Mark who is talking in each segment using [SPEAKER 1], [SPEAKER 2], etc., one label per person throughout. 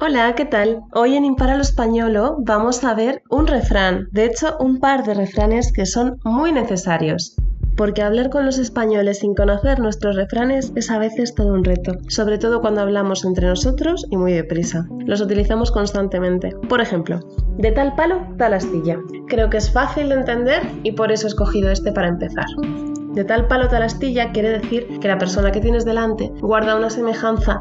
[SPEAKER 1] Hola, ¿qué tal? Hoy en Impara Españolo vamos a ver un refrán, de hecho un par de refranes que son muy necesarios. Porque hablar con los españoles sin conocer nuestros refranes es a veces todo un reto, sobre todo cuando hablamos entre nosotros y muy deprisa. Los utilizamos constantemente. Por ejemplo, de tal palo, tal astilla. Creo que es fácil de entender y por eso he escogido este para empezar. De tal palo tal astilla quiere decir que la persona que tienes delante guarda una semejanza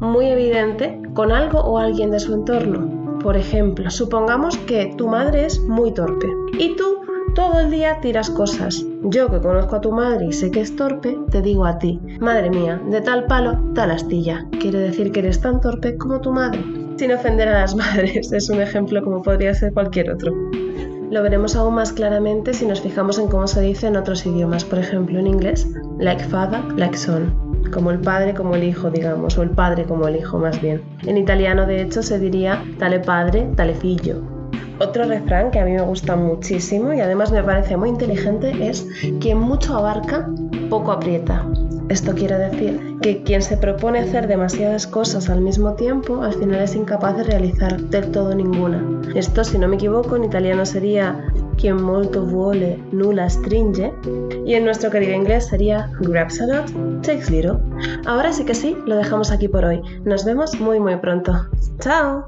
[SPEAKER 1] muy evidente con algo o alguien de su entorno. Por ejemplo, supongamos que tu madre es muy torpe y tú todo el día tiras cosas. Yo que conozco a tu madre y sé que es torpe, te digo a ti, madre mía, de tal palo, tal astilla. Quiere decir que eres tan torpe como tu madre. Sin ofender a las madres, es un ejemplo como podría ser cualquier otro. Lo veremos aún más claramente si nos fijamos en cómo se dice en otros idiomas, por ejemplo en inglés, like father, like son como el padre como el hijo, digamos, o el padre como el hijo más bien. En italiano, de hecho, se diría tale padre, tale figlio. Otro refrán que a mí me gusta muchísimo y además me parece muy inteligente es quien mucho abarca, poco aprieta. Esto quiere decir que quien se propone hacer demasiadas cosas al mismo tiempo al final es incapaz de realizar del todo ninguna. Esto, si no me equivoco, en italiano sería quien molto vuole nulla stringe y en nuestro querido inglés sería grabs a lot, takes little. Ahora sí que sí, lo dejamos aquí por hoy. Nos vemos muy muy pronto. ¡Chao!